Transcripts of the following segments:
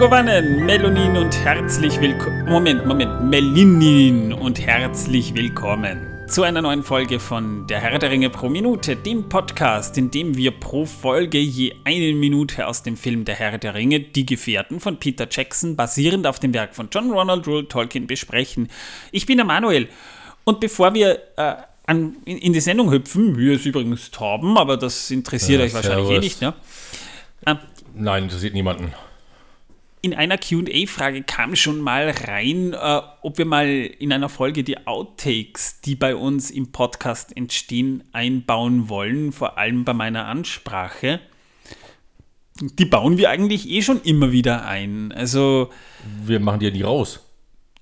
Melgovanen, Melonin und herzlich willkommen. Moment, Moment, Melinin und herzlich willkommen zu einer neuen Folge von Der Herr der Ringe pro Minute, dem Podcast, in dem wir pro Folge je eine Minute aus dem Film Der Herr der Ringe, Die Gefährten von Peter Jackson, basierend auf dem Werk von John Ronald Rule Tolkien, besprechen. Ich bin der Manuel und bevor wir äh, an, in, in, die Sendung hüpfen, wie es übrigens Torben, aber das interessiert ja, euch wahrscheinlich eh nicht, ne? Äh, Nein, interessiert niemanden in einer QA-Frage kam schon mal rein, äh, ob wir mal in einer Folge die Outtakes, die bei uns im Podcast entstehen, einbauen wollen, vor allem bei meiner Ansprache. Die bauen wir eigentlich eh schon immer wieder ein. Also. Wir machen die ja nie raus.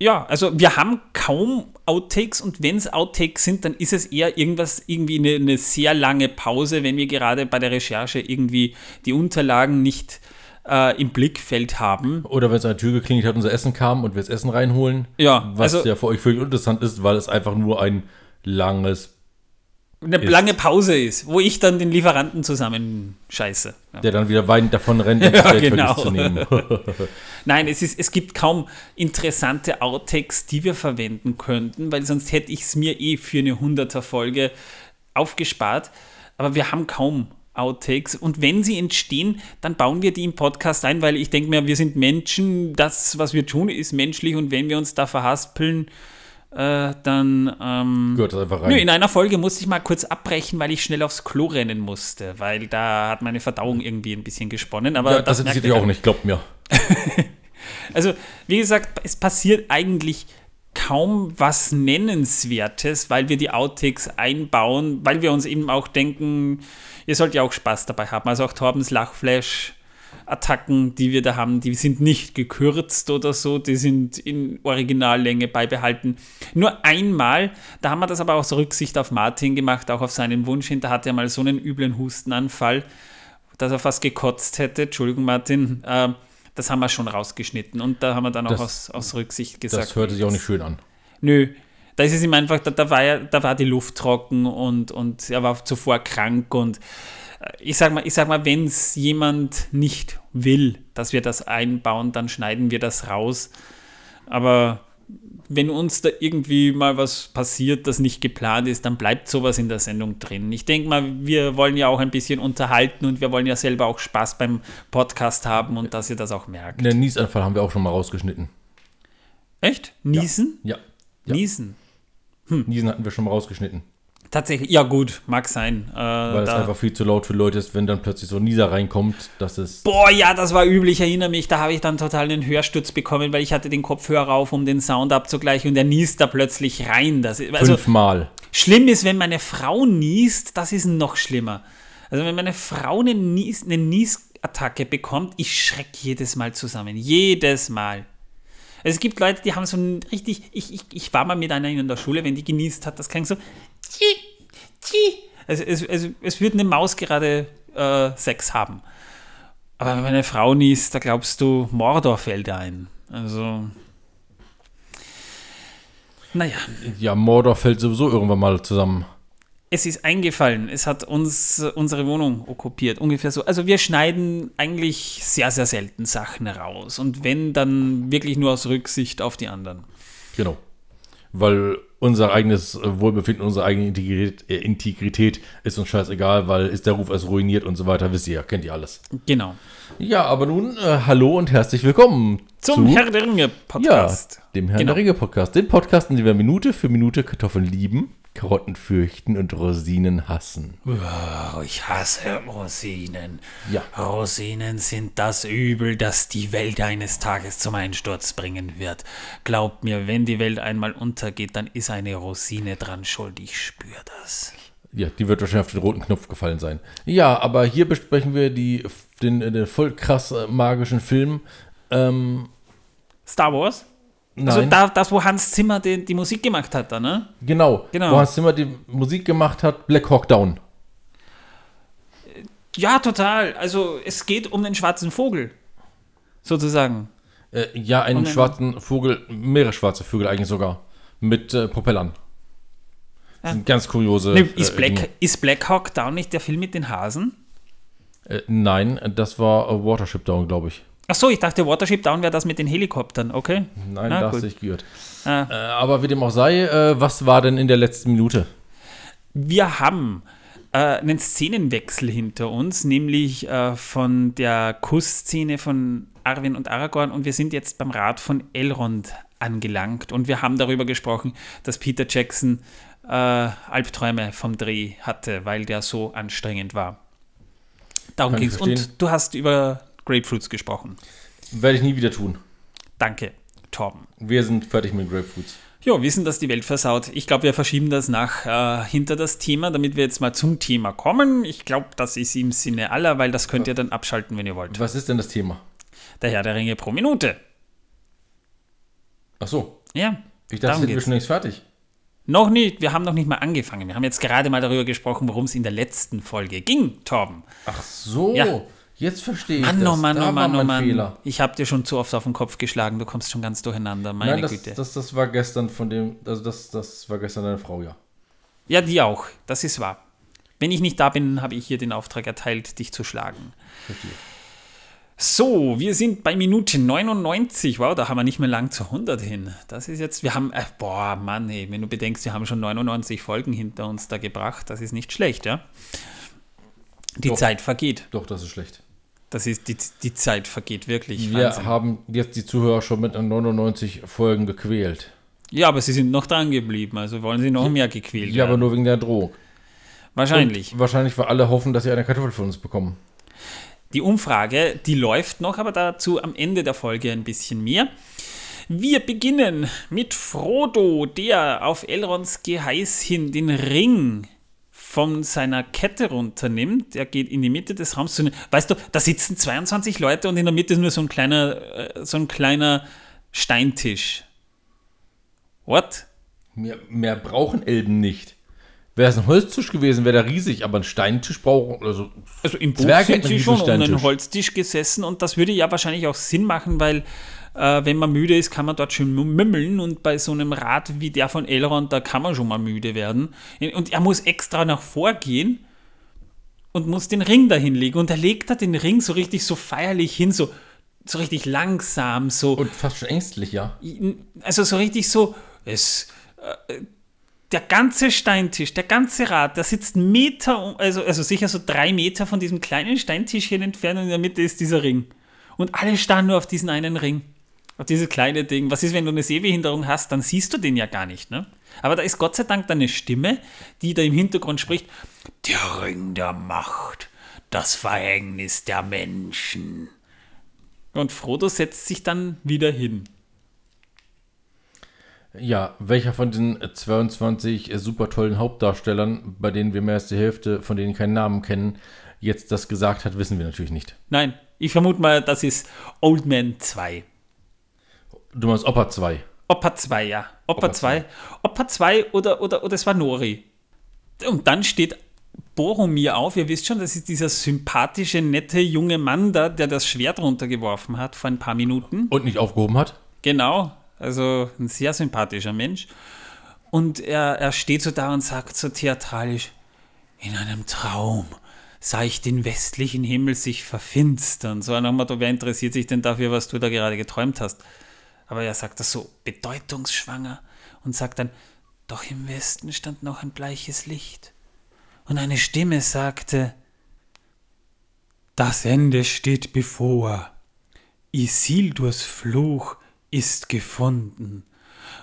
Ja, also wir haben kaum Outtakes und wenn es Outtakes sind, dann ist es eher irgendwas, irgendwie eine, eine sehr lange Pause, wenn wir gerade bei der Recherche irgendwie die Unterlagen nicht äh, im Blickfeld haben. Oder wenn es an der Tür geklingelt hat, unser Essen kam und wir das Essen reinholen. Ja. Was also, ja für euch völlig interessant ist, weil es einfach nur ein langes eine ist. lange Pause ist, wo ich dann den Lieferanten zusammen scheiße. Ja. Der dann wieder weinend davon rennt, um ja, genau. zu nehmen. Nein, es, ist, es gibt kaum interessante Outtakes, die wir verwenden könnten, weil sonst hätte ich es mir eh für eine 100er Folge aufgespart. Aber wir haben kaum Outtakes. Und wenn sie entstehen, dann bauen wir die im Podcast ein, weil ich denke mir, wir sind Menschen, das, was wir tun, ist menschlich und wenn wir uns da verhaspeln, äh, dann. Ähm, Gehört das einfach rein. Nö, in einer Folge musste ich mal kurz abbrechen, weil ich schnell aufs Klo rennen musste, weil da hat meine Verdauung irgendwie ein bisschen gesponnen. Aber ja, das, das interessiert dich auch nicht, glaubt mir. also, wie gesagt, es passiert eigentlich kaum was Nennenswertes, weil wir die Outtakes einbauen, weil wir uns eben auch denken, ihr sollt ja auch Spaß dabei haben. Also auch Torbens Lachflash. Attacken, die wir da haben, die sind nicht gekürzt oder so, die sind in Originallänge beibehalten. Nur einmal, da haben wir das aber aus Rücksicht auf Martin gemacht, auch auf seinen Wunsch hin, da hatte er mal so einen üblen Hustenanfall, dass er fast gekotzt hätte. Entschuldigung, Martin. Äh, das haben wir schon rausgeschnitten und da haben wir dann auch aus, aus Rücksicht gesagt. Das hörte sich auch nicht schön an. Nö, da ist es ihm einfach, da, da, war, ja, da war die Luft trocken und, und er war zuvor krank und äh, ich sag mal, ich sag mal, wenn es jemand nicht will, dass wir das einbauen, dann schneiden wir das raus. Aber wenn uns da irgendwie mal was passiert, das nicht geplant ist, dann bleibt sowas in der Sendung drin. Ich denke mal, wir wollen ja auch ein bisschen unterhalten und wir wollen ja selber auch Spaß beim Podcast haben und dass ihr das auch merkt. Den Niesanfall haben wir auch schon mal rausgeschnitten. Echt? Niesen? Ja. ja. Niesen. Hm. Niesen hatten wir schon mal rausgeschnitten. Tatsächlich, ja gut, mag sein. Äh, Weil es einfach viel zu laut für Leute ist, wenn dann plötzlich so ein Nieser reinkommt, dass es. Boah, ja, das war üblich, ich erinnere mich, da habe ich dann total einen Hörsturz bekommen, weil ich hatte den Kopfhörer auf, um den Sound abzugleichen und der niest da plötzlich rein. Das, also, Fünfmal. Schlimm ist, wenn meine Frau niest, das ist noch schlimmer. Also wenn meine Frau eine, Nies, eine Niesattacke bekommt, ich schrecke jedes Mal zusammen. Jedes Mal. Also es gibt Leute, die haben so ein richtig, ich, ich, ich war mal mit einer in der Schule, wenn die genießt hat, das klingt so, also es, es, es wird eine Maus gerade äh, Sex haben. Aber wenn eine Frau niest, da glaubst du, Mordor fällt ein. Also, naja. Ja, Mordor fällt sowieso irgendwann mal zusammen es ist eingefallen, es hat uns unsere Wohnung okkupiert, ungefähr so. Also wir schneiden eigentlich sehr, sehr selten Sachen raus und wenn, dann wirklich nur aus Rücksicht auf die anderen. Genau. Weil unser eigenes Wohlbefinden, unsere eigene Integrität, äh, Integrität ist uns scheißegal, weil ist der Ruf als ruiniert und so weiter, wisst ihr ja, kennt ihr alles. Genau. Ja, aber nun, äh, hallo und herzlich willkommen zum zu, Herr der Ringe Podcast. Ja, dem Herr genau. der Ringe Podcast. Dem Podcast, in dem wir Minute für Minute Kartoffeln lieben Karotten fürchten und Rosinen hassen. Oh, ich hasse Rosinen. Ja. Rosinen sind das Übel, das die Welt eines Tages zum Einsturz bringen wird. Glaubt mir, wenn die Welt einmal untergeht, dann ist eine Rosine dran schuld. Ich spüre das. Ja, die wird wahrscheinlich auf den roten Knopf gefallen sein. Ja, aber hier besprechen wir die, den, den voll krass äh, magischen Film. Ähm, Star Wars? Also Nein. Also da, das, wo Hans Zimmer die, die Musik gemacht hat, da, ne? Genau, genau. Wo Hans Zimmer die Musik gemacht hat, Black Hawk Down. Ja, total. Also es geht um den schwarzen Vogel, sozusagen. Äh, ja, einen um schwarzen Vogel, mehrere schwarze Vögel eigentlich sogar, mit äh, Propellern. Ja. sind ganz kuriose. Nee, ist, äh, Black, ist Black Hawk Down nicht der Film mit den Hasen? Äh, nein, das war Watership Down, glaube ich. Ach so, ich dachte, Watership Down wäre das mit den Helikoptern, okay? Nein, Ah, da hast gut. du dich geirrt. Ah. Äh, aber wie dem auch sei, äh, was war denn in der letzten Minute? Wir haben äh, einen Szenenwechsel hinter uns, nämlich äh, von der Kussszene von Arwen und Aragorn und wir sind jetzt beim Rat von Elrond angelangt und wir haben darüber gesprochen, dass Peter Jackson äh, Albträume vom Dreh hatte, weil der so anstrengend war. Darum ich ging's. verstehen. Und du hast über Grapefruits gesprochen. Werde ich nie wieder tun. Danke, Torben. Wir sind fertig mit Grapefruits. Ja, wissen, dass die Welt versaut. Ich glaube, wir verschieben das nach äh, hinter das Thema, damit wir jetzt mal zum Thema kommen. Ich glaube, das ist im Sinne aller, weil das könnt ihr dann abschalten, wenn ihr wollt. Was ist denn das Thema? Der Herr der Ringe pro Minute. Ach so, Ja, ich dachte, sind wir schon längst fertig. noch nicht. Wir haben noch nicht mal angefangen. Wir haben jetzt gerade mal darüber gesprochen, worum es in der letzten Folge ging, Torben. Ach so, Ja. Jetzt verstehe ich Mann, das. oh Mann, da oh Mann, oh mein Mann. Fehler. Ich habe dir schon zu oft auf den Kopf geschlagen. Du kommst schon ganz durcheinander. Meine Nein, das, Güte. das, das war gestern von dem, also das, das war gestern deine Frau, ja. Ja, die auch. Das ist wahr. Wenn ich nicht da bin, habe ich hier den Auftrag erteilt, dich zu schlagen. Verstehe. So, wir sind bei Minute 99. Wow, da haben wir nicht mehr lang zu 100 hin. Das ist jetzt, wir haben, äh, boah, Mann, ey, wenn du bedenkst, wir haben schon 99 Folgen hinter uns da gebracht, das ist nicht schlecht, ja? Die Doch. Zeit vergeht. Doch, das ist schlecht. Das ist, die, die Zeit vergeht wirklich. Wir Wahnsinn. haben jetzt die Zuhörer schon mit 99 Folgen gequält. Ja, aber sie sind noch dran geblieben, also wollen sie noch mehr gequält Ja, aber werden. nur wegen der Drohung. Wahrscheinlich. Und wahrscheinlich, weil alle hoffen, dass sie eine Kartoffel von uns bekommen. Die Umfrage, die läuft noch, aber dazu am Ende der Folge ein bisschen mehr. Wir beginnen mit Frodo, der auf Elrons Geheiß hin den Ring von seiner Kette runternimmt. Er geht in die Mitte des Raums. zu- Weißt du, da sitzen 22 Leute und in der Mitte ist nur so ein kleiner, äh, so ein kleiner Steintisch. What? Mehr, mehr brauchen Elben nicht. Wäre es ein Holztisch gewesen, wäre der riesig, aber ein Steintisch brauchen, also Also im Buch Zwerge sind sie schon um einen. Holztisch gesessen und das würde ja wahrscheinlich auch Sinn machen, weil äh, wenn man müde ist, kann man dort schön mümmeln und bei so einem Rad wie der von Elrond, da kann man schon mal müde werden. Und er muss extra nach vorgehen und muss den Ring dahin legen und er legt da den Ring so richtig so feierlich hin, so, so richtig langsam, so und fast schon ängstlich, ja. also so richtig so, es, äh, der ganze Steintisch, der ganze Rad, der sitzt Meter, also, also sicher so drei Meter von diesem kleinen Steintischchen entfernt und in der Mitte ist dieser Ring. Und alle starren nur auf diesen einen Ring. Auf dieses kleine Ding. Was ist, wenn du eine Sehbehinderung hast, dann siehst du den ja gar nicht, ne? Aber da ist Gott sei Dank dann eine Stimme, die da im Hintergrund spricht. Der Ring der Macht, das Verhängnis der Menschen. Und Frodo setzt sich dann wieder hin. Ja, welcher von den 22 super tollen Hauptdarstellern, bei denen wir mehr als die Hälfte von denen keinen Namen kennen, jetzt das gesagt hat, wissen wir natürlich nicht. Nein, ich vermute mal, das ist Old Man 2. Du meinst Opa 2. Opa 2, ja. Opa Opa 2. Opa 2 oder, oder, oder es war Nori. Und dann steht Boromir auf. Ihr wisst schon, das ist dieser sympathische, nette junge Mann da, der das Schwert runtergeworfen hat vor ein paar Minuten. Und nicht aufgehoben hat? Genau, also ein sehr sympathischer Mensch. Und er, er steht so da und sagt so theatralisch, in einem Traum sah ich den westlichen Himmel sich verfinstern. So Motto, wer interessiert sich denn dafür, was du da gerade geträumt hast? Aber er sagt das so bedeutungsschwanger und sagt dann, doch im Westen stand noch ein bleiches Licht. Und eine Stimme sagte, das Ende steht bevor. Isildurs Fluch ist gefunden.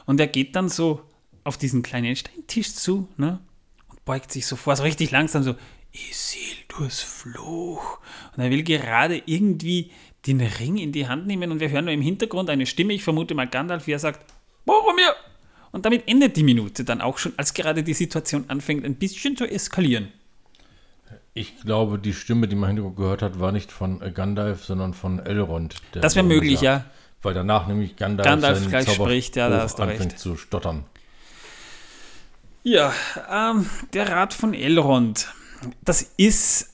Und er geht dann so auf diesen kleinen Steintisch zu, ne? Und beugt sich so vor, so richtig langsam so, Isildurs Fluch. Und er will gerade irgendwie den Ring in die Hand nehmen und wir hören nur im Hintergrund eine Stimme, ich vermute mal Gandalf, wie er sagt, Boromir! Und damit endet die Minute dann auch schon, als gerade die Situation anfängt, ein bisschen zu eskalieren. Ich glaube, die Stimme, die man im Hintergrund gehört hat, war nicht von äh, Gandalf, sondern von Elrond. Das wäre möglich, ja. Weil danach nämlich Gandalf, Gandalf gleich Zauberspruch spricht, ja, da hast du anfängt recht. zu stottern. Ja, ähm, der Rat von Elrond. Das ist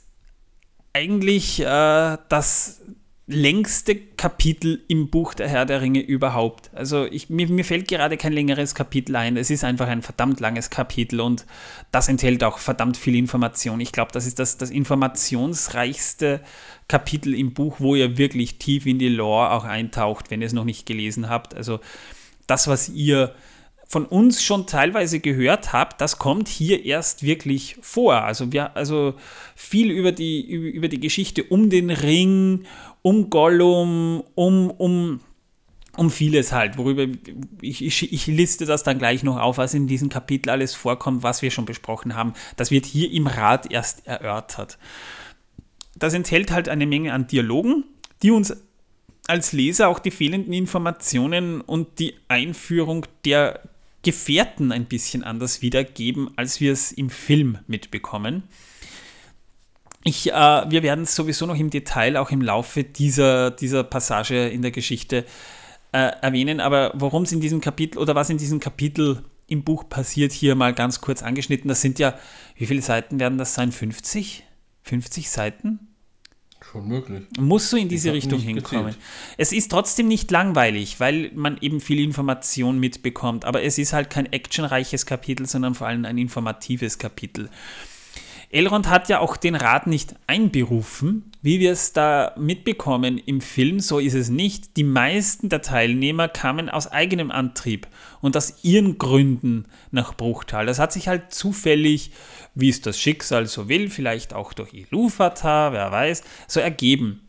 eigentlich äh, das, längste Kapitel im Buch der Herr der Ringe überhaupt. Also ich, mir, mir fällt gerade kein längeres Kapitel ein. Es ist einfach ein verdammt langes Kapitel und das enthält auch verdammt viel Information. Ich glaube, das ist das, das informationsreichste Kapitel im Buch, wo ihr wirklich tief in die Lore auch eintaucht, wenn ihr es noch nicht gelesen habt. Also das, was ihr von uns schon teilweise gehört habt, das kommt hier erst wirklich vor. Also wir, also viel über die, über die Geschichte um den Ring, um Gollum, um, um, um vieles halt, worüber ich, ich, ich liste das dann gleich noch auf, was in diesem Kapitel alles vorkommt, was wir schon besprochen haben. Das wird hier im Rat erst erörtert. Das enthält halt eine Menge an Dialogen, die uns als Leser auch die fehlenden Informationen und die Einführung der Gefährten ein bisschen anders wiedergeben, als wir es im Film mitbekommen. Ich, äh, wir werden es sowieso noch im Detail auch im Laufe dieser, dieser Passage in der Geschichte äh, erwähnen, aber worum es in diesem Kapitel oder was in diesem Kapitel im Buch passiert, hier mal ganz kurz angeschnitten. Das sind ja, wie viele Seiten werden das sein? 50? 50 Seiten? Schon möglich. Muss so in diese Richtung hinkommen. Gezählt. Es ist trotzdem nicht langweilig, weil man eben viel Information mitbekommt. Aber es ist halt kein actionreiches Kapitel, sondern vor allem ein informatives Kapitel. Elrond hat ja auch den Rat nicht einberufen, wie wir es da mitbekommen im Film, so ist es nicht. Die meisten der Teilnehmer kamen aus eigenem Antrieb und aus ihren Gründen nach Bruchtal. Das hat sich halt zufällig, wie es das Schicksal so will, vielleicht auch durch Iluvatar, wer weiß, so ergeben.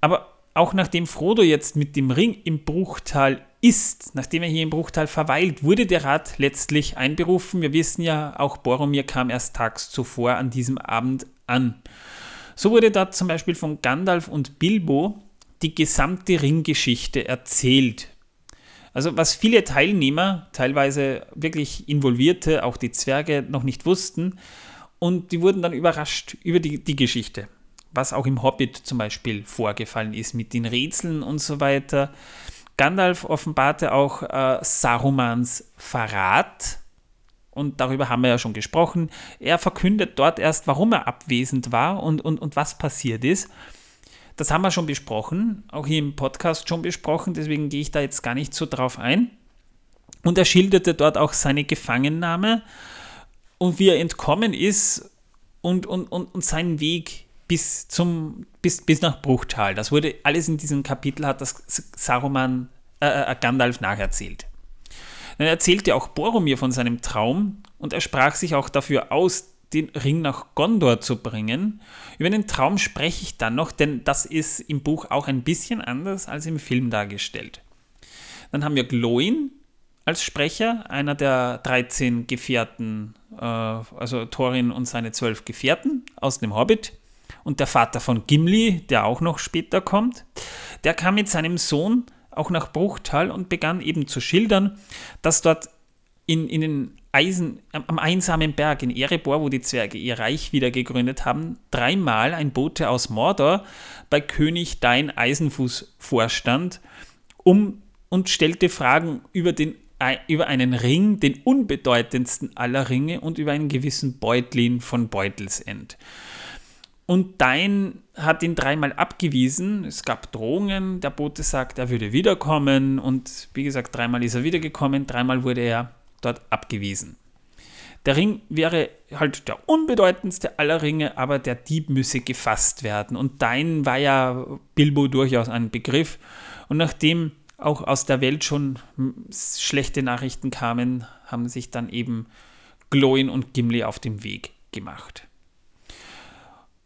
Aber auch nachdem Frodo jetzt mit dem Ring im Bruchtal ist, nachdem er hier im Bruchtal verweilt, wurde der Rat letztlich einberufen. Wir wissen ja, auch Boromir kam erst tags zuvor an diesem Abend an. So wurde dort zum Beispiel von Gandalf und Bilbo die gesamte Ringgeschichte erzählt. Also was viele Teilnehmer, teilweise wirklich Involvierte, auch die Zwerge, noch nicht wussten. Und die wurden dann überrascht über die, die Geschichte. Was auch im Hobbit zum Beispiel vorgefallen ist mit den Rätseln und so weiter. Gandalf offenbarte auch äh, Sarumans Verrat. Und darüber haben wir ja schon gesprochen. Er verkündet dort erst, warum er abwesend war und, und, und was passiert ist. Das haben wir schon besprochen, auch hier im Podcast schon besprochen, deswegen gehe ich da jetzt gar nicht so drauf ein. Und er schilderte dort auch seine Gefangennahme und wie er entkommen ist und, und, und, und seinen Weg bis, zum, bis, bis nach Bruchtal. Das wurde alles in diesem Kapitel, hat das Saruman, äh, äh, Gandalf nacherzählt. Dann erzählte auch Boromir von seinem Traum und er sprach sich auch dafür aus, den Ring nach Gondor zu bringen. Über den Traum spreche ich dann noch, denn das ist im Buch auch ein bisschen anders als im Film dargestellt. Dann haben wir Gloin als Sprecher, einer der 13 Gefährten, äh, also Thorin und seine zwölf Gefährten aus dem Hobbit und der Vater von Gimli, der auch noch später kommt, der kam mit seinem Sohn auch nach Bruchtal und begann eben zu schildern, dass dort in, in den Eisen, am einsamen Berg in Erebor, wo die Zwerge ihr Reich wieder gegründet haben, dreimal ein Bote aus Mordor bei König Dein Eisenfuß vorstand um, und stellte Fragen über, den, über einen Ring, den unbedeutendsten aller Ringe, und über einen gewissen Beutlin von Beutelsend. Und Dein hat ihn dreimal abgewiesen. Es gab Drohungen. Der Bote sagt, er würde wiederkommen. Und wie gesagt, dreimal ist er wiedergekommen. Dreimal wurde er dort abgewiesen. Der Ring wäre halt der unbedeutendste aller Ringe, aber der Dieb müsse gefasst werden. Und Dein war ja Bilbo durchaus ein Begriff. Und nachdem auch aus der Welt schon schlechte Nachrichten kamen, haben sich dann eben Gloin und Gimli auf den Weg gemacht.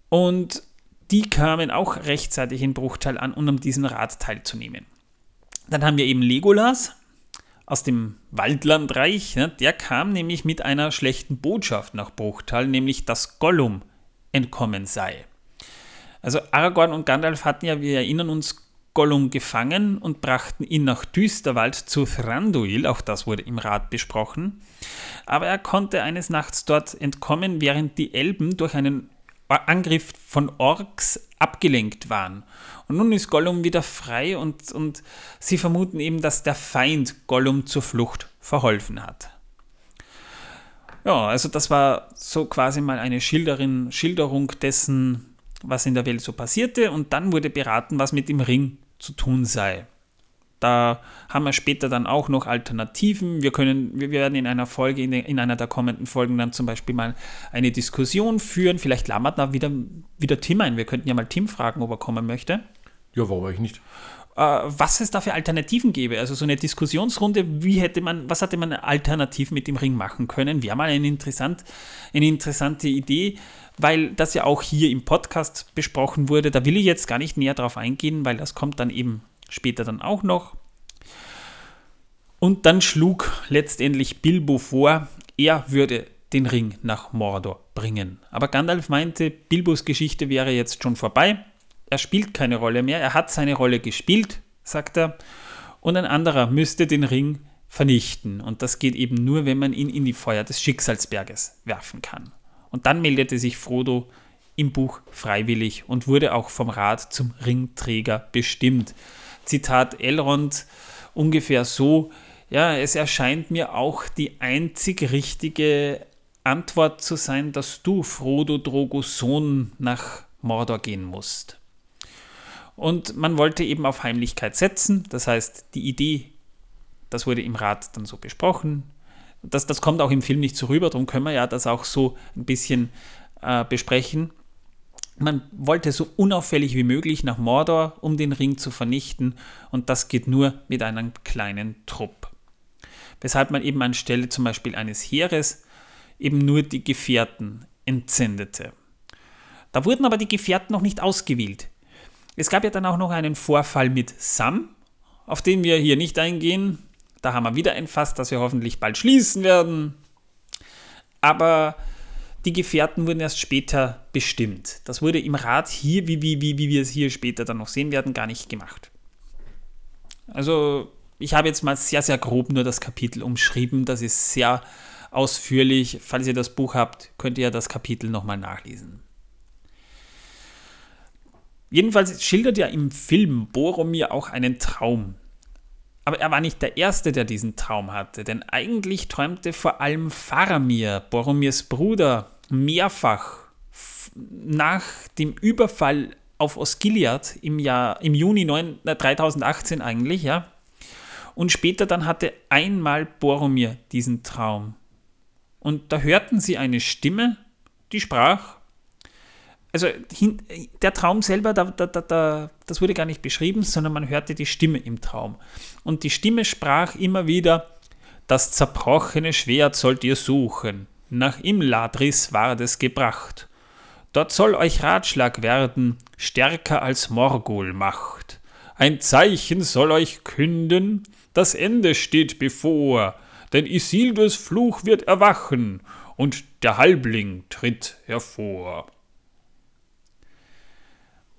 Und die kamen auch rechtzeitig in Bruchteil an, um diesen Rat teilzunehmen. Dann haben wir eben Legolas aus dem Waldlandreich. Ne? Der kam nämlich mit einer schlechten Botschaft nach Bruchtal, nämlich dass Gollum entkommen sei. Also Aragorn und Gandalf hatten ja, wir erinnern uns, Gollum gefangen und brachten ihn nach Düsterwald zu Thranduil, auch das wurde im Rat besprochen. Aber er konnte eines Nachts dort entkommen, während die Elben durch einen Angriff von Orks abgelenkt waren. Und nun ist Gollum wieder frei und, und sie vermuten eben, dass der Feind Gollum zur Flucht verholfen hat. Ja, also das war so quasi mal eine Schilderin, Schilderung dessen, was in der Welt so passierte und dann wurde beraten, was mit dem Ring zu tun sei. Da haben wir später dann auch noch Alternativen. Wir können, wir werden in einer Folge, in, in einer der kommenden Folgen dann zum Beispiel mal eine Diskussion führen. Vielleicht lammert da wieder, wieder Tim ein. Wir könnten ja mal Tim fragen, ob er kommen möchte. Ja, warum eigentlich nicht? Äh, was es da für Alternativen gäbe. Also so eine Diskussionsrunde, wie hätte man, was hätte man alternativ mit dem Ring machen können, wäre mal eine, interessant, eine interessante Idee, weil das ja auch hier im Podcast besprochen wurde. Da will ich jetzt gar nicht näher drauf eingehen, weil das kommt dann eben später dann auch noch. Und dann schlug letztendlich Bilbo vor, er würde den Ring nach Mordor bringen. Aber Gandalf meinte, Bilbos Geschichte wäre jetzt schon vorbei. Er spielt keine Rolle mehr, er hat seine Rolle gespielt, sagt er. Und ein anderer müsste den Ring vernichten. Und das geht eben nur, wenn man ihn in die Feuer des Schicksalsberges werfen kann. Und dann meldete sich Frodo im Buch freiwillig und wurde auch vom Rat zum Ringträger bestimmt. Zitat Elrond ungefähr so, ja, es erscheint mir auch die einzig richtige Antwort zu sein, dass du, Frodo Drogos Sohn, nach Mordor gehen musst. Und man wollte eben auf Heimlichkeit setzen, das heißt, die Idee, das wurde im Rat dann so besprochen. Das, das kommt auch im Film nicht so rüber, darum können wir ja das auch so ein bisschen äh, besprechen. Man wollte so unauffällig wie möglich nach Mordor, um den Ring zu vernichten, und das geht nur mit einem kleinen Trupp. Weshalb man eben anstelle zum Beispiel eines Heeres eben nur die Gefährten entsendete. Da wurden aber die Gefährten noch nicht ausgewählt. Es gab ja dann auch noch einen Vorfall mit Sam, auf den wir hier nicht eingehen. Da haben wir wieder ein Fass, das wir hoffentlich bald schließen werden. Aber die Gefährten wurden erst später bestimmt. Das wurde im Rat hier, wie, wie, wie, wie wir es hier später dann noch sehen werden, gar nicht gemacht. Also ich habe jetzt mal sehr, sehr grob nur das Kapitel umschrieben. Das ist sehr ausführlich. Falls ihr das Buch habt, könnt ihr das Kapitel nochmal nachlesen. Jedenfalls schildert ja im Film Boromir auch einen Traum. Aber er war nicht der Erste, der diesen Traum hatte, denn eigentlich träumte vor allem Faramir, Boromirs Bruder, mehrfach nach dem Überfall auf Osgiliath im, Jahr, im Juni 9, 3018 eigentlich, ja. Und später dann hatte einmal Boromir diesen Traum. Und da hörten sie eine Stimme, die sprach, also der Traum selber, da, da, da, das wurde gar nicht beschrieben, sondern man hörte die Stimme im Traum. Und die Stimme sprach immer wieder, das zerbrochene Schwert sollt ihr suchen, nach Imladris ward es gebracht. Dort soll euch Ratschlag werden, stärker als Morgul macht. Ein Zeichen soll euch künden, das Ende steht bevor, denn Isildurs Fluch wird erwachen und der Halbling tritt hervor.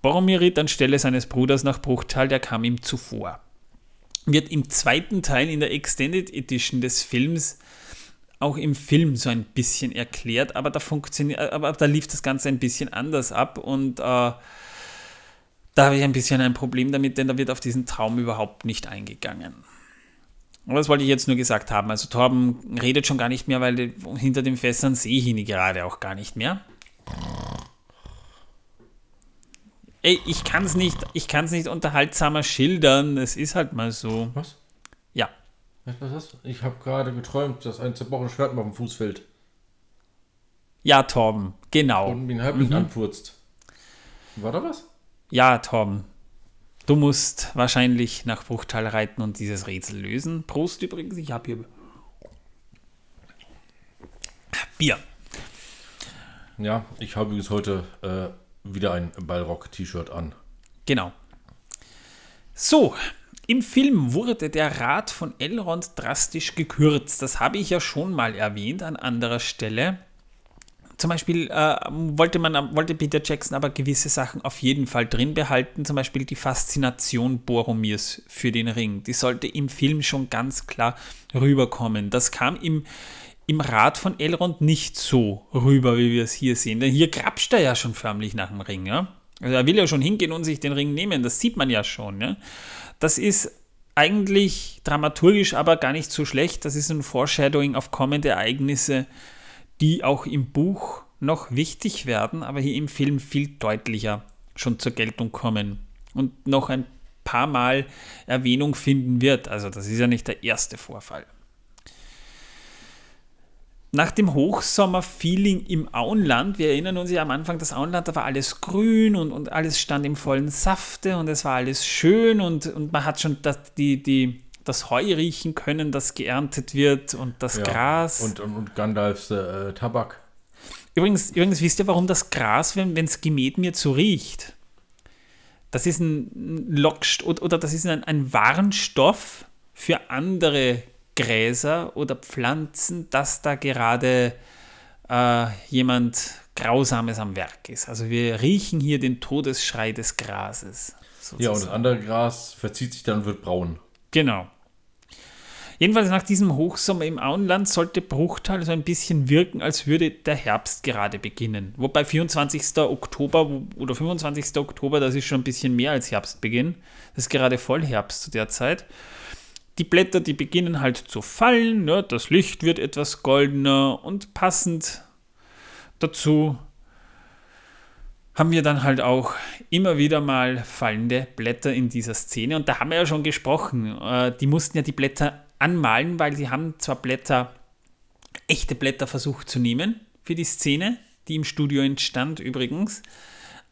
Boromir ritt anstelle seines Bruders nach Bruchtal, der kam ihm zuvor. Wird im zweiten Teil in der Extended Edition des Films auch im Film so ein bisschen erklärt, aber da funktioniert, aber da lief das Ganze ein bisschen anders ab und äh, da habe ich ein bisschen ein Problem damit, denn da wird auf diesen Traum überhaupt nicht eingegangen. Aber das wollte ich jetzt nur gesagt haben. Also Torben redet schon gar nicht mehr, weil hinter den Fässern sehe ich ihn gerade auch gar nicht mehr. Ey, ich kann es nicht, ich nicht unterhaltsamer schildern. Es ist halt mal so. Was? Ja. Was hast du? Ich habe gerade geträumt, dass ein zerbrochenes Schwert mir auf dem Fuß fällt. Ja, Torben, genau. Und mir ein Halbling mhm. anfurzt. War da was? Ja, Torben. Du musst wahrscheinlich nach Bruchtal reiten und dieses Rätsel lösen. Prost übrigens, ich habe hier Bier. Ja, ich habe übrigens heute äh, wieder ein Ballrock-T-Shirt an. Genau. So, im Film wurde der Rat von Elrond drastisch gekürzt. Das habe ich ja schon mal erwähnt an anderer Stelle. Zum Beispiel äh, wollte, man, wollte Peter Jackson aber gewisse Sachen auf jeden Fall drin behalten. Zum Beispiel die Faszination Boromirs für den Ring. Die sollte im Film schon ganz klar rüberkommen. Das kam im, im Rat von Elrond nicht so rüber, wie wir es hier sehen. Denn hier grapscht er ja schon förmlich nach dem Ring. Ja? Also er will ja schon hingehen und sich den Ring nehmen. Das sieht man ja schon. Ja? Das ist eigentlich dramaturgisch aber gar nicht so schlecht. Das ist ein Foreshadowing auf kommende Ereignisse, die auch im Buch noch wichtig werden, aber hier im Film viel deutlicher schon zur Geltung kommen und noch ein paar Mal Erwähnung finden wird. Also das ist ja nicht der erste Vorfall. Nach dem Hochsommerfeeling im Auenland, wir erinnern uns ja am Anfang, das Auenland, da war alles grün und, und alles stand im vollen Safte und es war alles schön und, und man hat schon das, die, die, das Heu riechen können, das geerntet wird und das Ja. Gras. Und, und, und Gandalfs äh, Tabak. Übrigens, übrigens wisst ihr, warum das Gras, wenn es gemäht wird, so riecht? Das ist ein Lockst oder, oder das ist ein, ein Warnstoff für andere Gräser oder Pflanzen, dass da gerade äh, jemand Grausames am Werk ist. Also wir riechen hier den Todesschrei des Grases. Ja, und das sozusagen. andere Gras verzieht sich dann und wird braun. Genau. Jedenfalls nach diesem Hochsommer im Auenland sollte Bruchtal so ein bisschen wirken, als würde der Herbst gerade beginnen. Wobei 24. Oktober oder 25. Oktober, das ist schon ein bisschen mehr als Herbstbeginn. Das ist gerade Vollherbst zu der Zeit. Die Blätter, die beginnen halt zu fallen, ne? das Licht wird etwas goldener und passend dazu haben wir dann halt auch immer wieder mal fallende Blätter in dieser Szene. Und da haben wir ja schon gesprochen. Äh, die mussten ja die Blätter anmalen, weil sie haben zwar Blätter, echte Blätter versucht zu nehmen für die Szene, die im Studio entstand übrigens.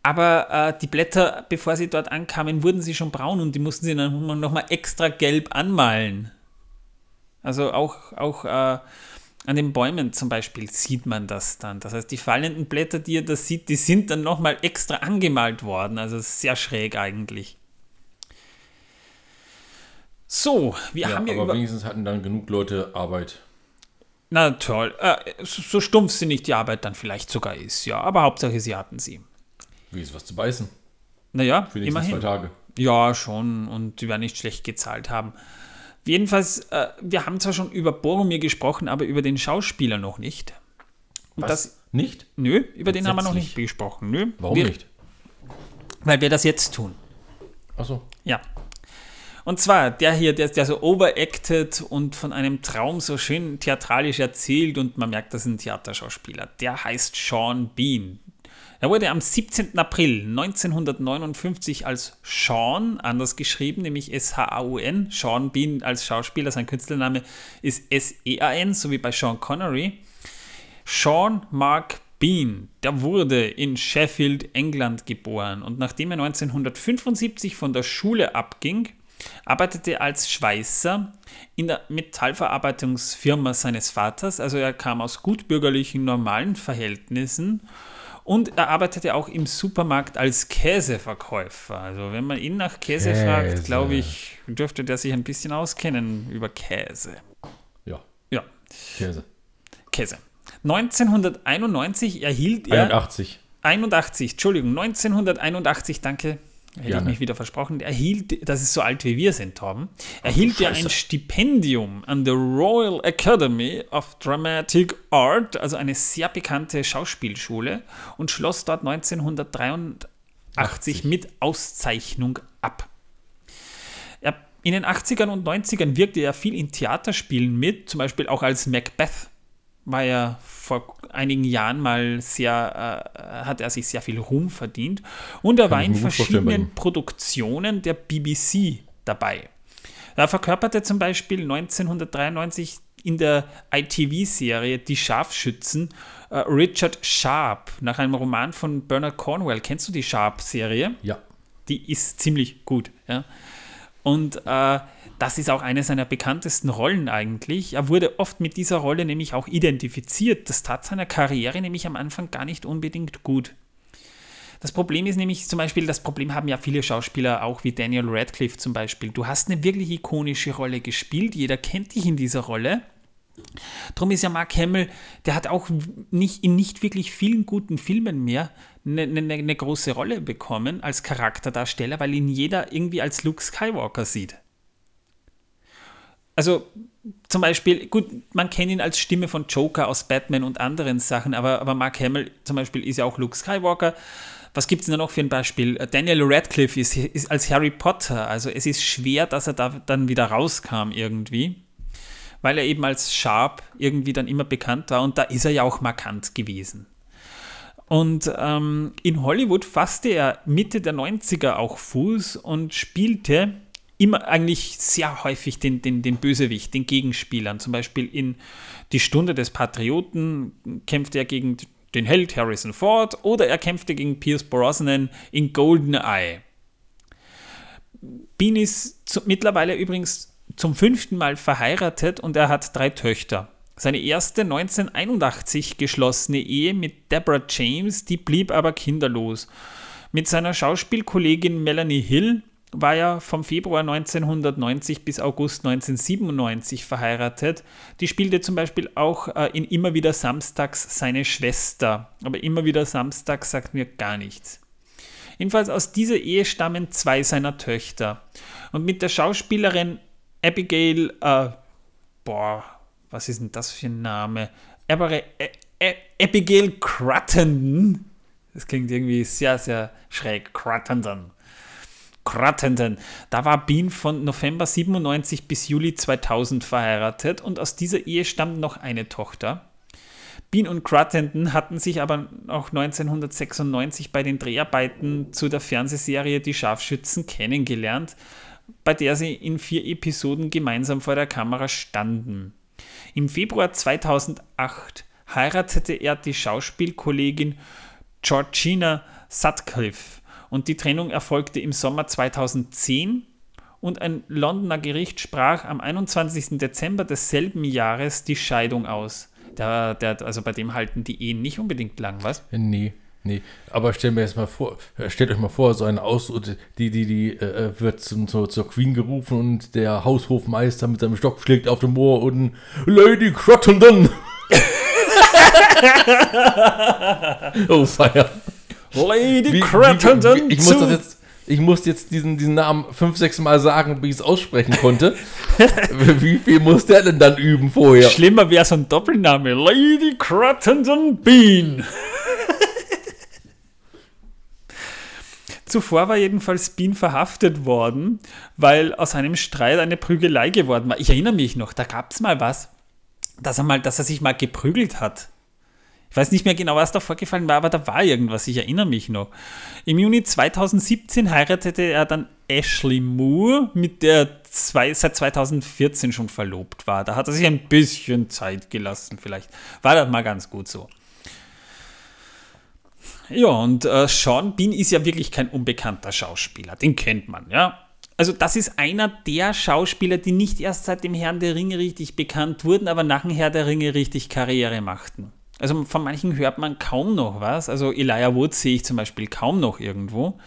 Aber äh, die Blätter, bevor sie dort ankamen, wurden sie schon braun und die mussten sie dann nochmal extra gelb anmalen. Also auch, auch äh, an den Bäumen zum Beispiel sieht man das dann. Das heißt, die fallenden Blätter, die ihr da sieht, die sind dann nochmal extra angemalt worden. Also sehr schräg eigentlich. So, wir Ja, haben ja aber über. wenigstens hatten dann genug Leute Arbeit. Na toll. Äh, so, so stumpf sie nicht die Arbeit dann vielleicht sogar ist, ja. Aber Hauptsache, sie hatten sie. Wie ist was zu beißen? Naja, Für die nächsten zwei immerhin. Tage. Ja, schon. Und die werden nicht schlecht gezahlt haben. Jedenfalls, äh, wir haben zwar schon über Boromir gesprochen, aber über den Schauspieler noch nicht. Und Was? das, nicht? nö, über den haben wir noch nicht gesprochen. Nö. Warum wir, nicht? Weil wir das jetzt tun. Achso. Ja. Und zwar der hier, der, der so overacted und von einem Traum so schön theatralisch erzählt und man merkt, das ist ein Theaterschauspieler. Der heißt Sean Bean. Er wurde am 17. April 1959 als Sean, anders geschrieben, nämlich S-H-A-U-N, Sean Bean als Schauspieler, sein Künstlername ist S-E-A-N, so wie bei Sean Connery. Sean Mark Bean, der wurde in Sheffield, England geboren und nachdem er 1975 von der Schule abging, arbeitete er als Schweißer in der Metallverarbeitungsfirma seines Vaters. Also er kam aus gutbürgerlichen, normalen Verhältnissen und er arbeitete auch im Supermarkt als Käseverkäufer. Also wenn man ihn nach Käse, Käse. fragt, glaube ich, dürfte der sich ein bisschen auskennen über Käse. Ja, Ja, Käse. Käse. 1991 erhielt er 81. 81, Entschuldigung, 1981, danke, hätte Gerne. ich mich wieder versprochen, erhielt, das ist so alt wie wir sind, Torben, erhielt er ein. Stipendium an der Royal Academy of Dramatic Art, also eine sehr bekannte Schauspielschule, und schloss dort 1983 80. mit Auszeichnung ab. Er, in den 80ern und 90ern wirkte er viel in Theaterspielen mit, zum Beispiel auch als Macbeth war er vor einigen Jahren mal sehr, äh, hat er sich sehr viel Ruhm verdient. Und er war ich in verschiedenen. Produktionen der BBC dabei. Er verkörperte zum Beispiel 1993 in der ITV-Serie Die Scharfschützen äh, Richard Sharp nach einem Roman von Bernard Cornwell. Kennst du die Sharp-Serie? Ja. die ist ziemlich gut. Ja. Und äh, das ist auch eine seiner bekanntesten Rollen eigentlich. Er wurde oft mit dieser Rolle nämlich auch identifiziert. Das tat seiner Karriere nämlich am Anfang gar nicht unbedingt gut. Das Problem ist nämlich zum Beispiel, das Problem haben ja viele Schauspieler, auch wie Daniel Radcliffe zum Beispiel. Du hast eine wirklich ikonische Rolle gespielt, jeder kennt dich in dieser Rolle. Drum ist ja Mark Hamill, der hat auch nicht, in nicht wirklich vielen guten Filmen mehr eine, eine, eine große Rolle bekommen als Charakterdarsteller, weil ihn jeder irgendwie als Luke Skywalker sieht. Also zum Beispiel, gut, man kennt ihn als Stimme von Joker aus Batman und anderen Sachen, aber, aber Mark Hamill zum Beispiel ist ja auch Luke Skywalker. Was gibt es denn noch für ein Beispiel? Daniel Radcliffe ist, ist als Harry Potter. Also es ist schwer, dass er da dann wieder rauskam irgendwie, weil er eben als Sharp irgendwie dann immer bekannt war und da ist er ja auch markant gewesen. Und ähm, in Hollywood fasste er Mitte der 90er auch Fuß und spielte immer eigentlich sehr häufig den, den, den Bösewicht, den Gegenspielern. Zum Beispiel in Die Stunde des Patrioten kämpfte er gegen den Held Harrison Ford oder er kämpfte gegen Pierce Brosnan in GoldenEye. Bean ist zu, mittlerweile übrigens zum fünften Mal verheiratet und er hat drei Töchter. Seine erste 1981 geschlossene Ehe mit Deborah James, die blieb aber kinderlos. Mit seiner Schauspielkollegin Melanie Hill war er vom Februar 1990 bis August 1997 verheiratet. Die spielte zum Beispiel auch äh, in Immer wieder Samstags seine Schwester. Aber Immer wieder Samstags sagt mir gar nichts. Jedenfalls aus dieser Ehe stammen zwei seiner Töchter. Und mit der Schauspielerin Abigail, äh, boah, was ist denn das für ein Name? Aber, äh, Abigail Cruttenden, das klingt irgendwie sehr, sehr schräg, Cruttenden Krattenden. Da war Bean von November 97 bis Juli 2000 verheiratet und aus dieser Ehe stammt noch eine Tochter. Bean und Cruttenden hatten sich aber auch 1996 bei den Dreharbeiten zu der Fernsehserie Die Scharfschützen kennengelernt, bei der sie in vier Episoden gemeinsam vor der Kamera standen. Im Februar 2008 heiratete er die Schauspielkollegin Georgina Sutcliffe und die Trennung erfolgte im Sommer 2010 und ein Londoner Gericht sprach am 21. Dezember desselben Jahres die Scheidung aus. Der, der, also bei dem halten die Ehen nicht unbedingt lang, was? Nee. Nee, aber stellt mir jetzt mal vor, stellt euch mal vor, so eine Aus, die, die, die äh, wird zum, zur, zur Queen gerufen und der Haushofmeister mit seinem Stock schlägt auf dem Moor und Lady Crottenden. oh, feier. Lady Crattenden. Ich muss das jetzt, ich muss jetzt diesen, diesen Namen fünf, sechs Mal sagen, wie ich es aussprechen konnte. wie viel muss der denn dann üben vorher? Schlimmer wäre so ein Doppelname. Lady Crattenden Bean. Zuvor war jedenfalls Bean verhaftet worden, weil aus einem Streit eine Prügelei geworden war. Ich erinnere mich noch, da gab es mal was, dass er, mal, dass er sich mal geprügelt hat. Ich weiß nicht mehr genau, was da vorgefallen war, aber da war irgendwas, ich erinnere mich noch. Im Juni 2017 heiratete er dann Ashley Moore, mit der zwei, seit 2014 schon verlobt war. Da hat er sich ein bisschen Zeit gelassen, vielleicht. War das mal ganz gut so. Ja, und äh, Sean Bean ist ja wirklich kein unbekannter Schauspieler. Den kennt man, ja. Also, das ist einer der Schauspieler, die nicht erst seit dem Herrn der Ringe richtig bekannt wurden, aber nach dem Herrn der Ringe richtig Karriere machten. Also von manchen hört man kaum noch was. Also Elijah Wood sehe ich zum Beispiel kaum noch irgendwo.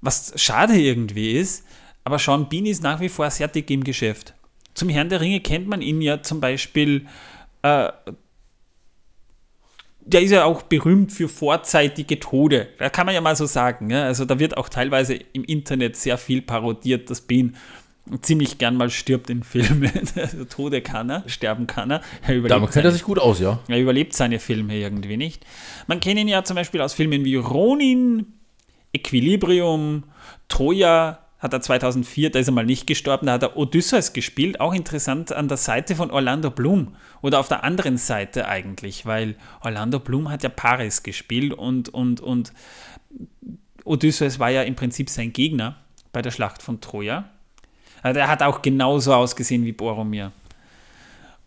Was schade irgendwie ist, aber Sean Bean ist nach wie vor sehr dick im Geschäft. Zum Herrn der Ringe kennt man ihn ja zum Beispiel, äh, der ist ja auch berühmt für vorzeitige Tode. Da kann man ja mal so sagen. Ja? Also da wird auch teilweise im Internet sehr viel parodiert, dass Bean ziemlich gern mal stirbt in Filmen. Also Tode kann er, sterben kann er. er Damit kennt er sich gut aus, ja. Er überlebt seine Filme irgendwie nicht. Man kennt ihn ja zum Beispiel aus Filmen wie Ronin, Equilibrium, Troja, hat er 2004, da ist er mal nicht gestorben, da hat er Odysseus gespielt, auch interessant an der Seite von Orlando Bloom oder auf der anderen Seite eigentlich, weil Orlando Bloom hat ja Paris gespielt und, und, und Odysseus war ja im Prinzip sein Gegner bei der Schlacht von Troja also der hat auch genauso ausgesehen wie Boromir.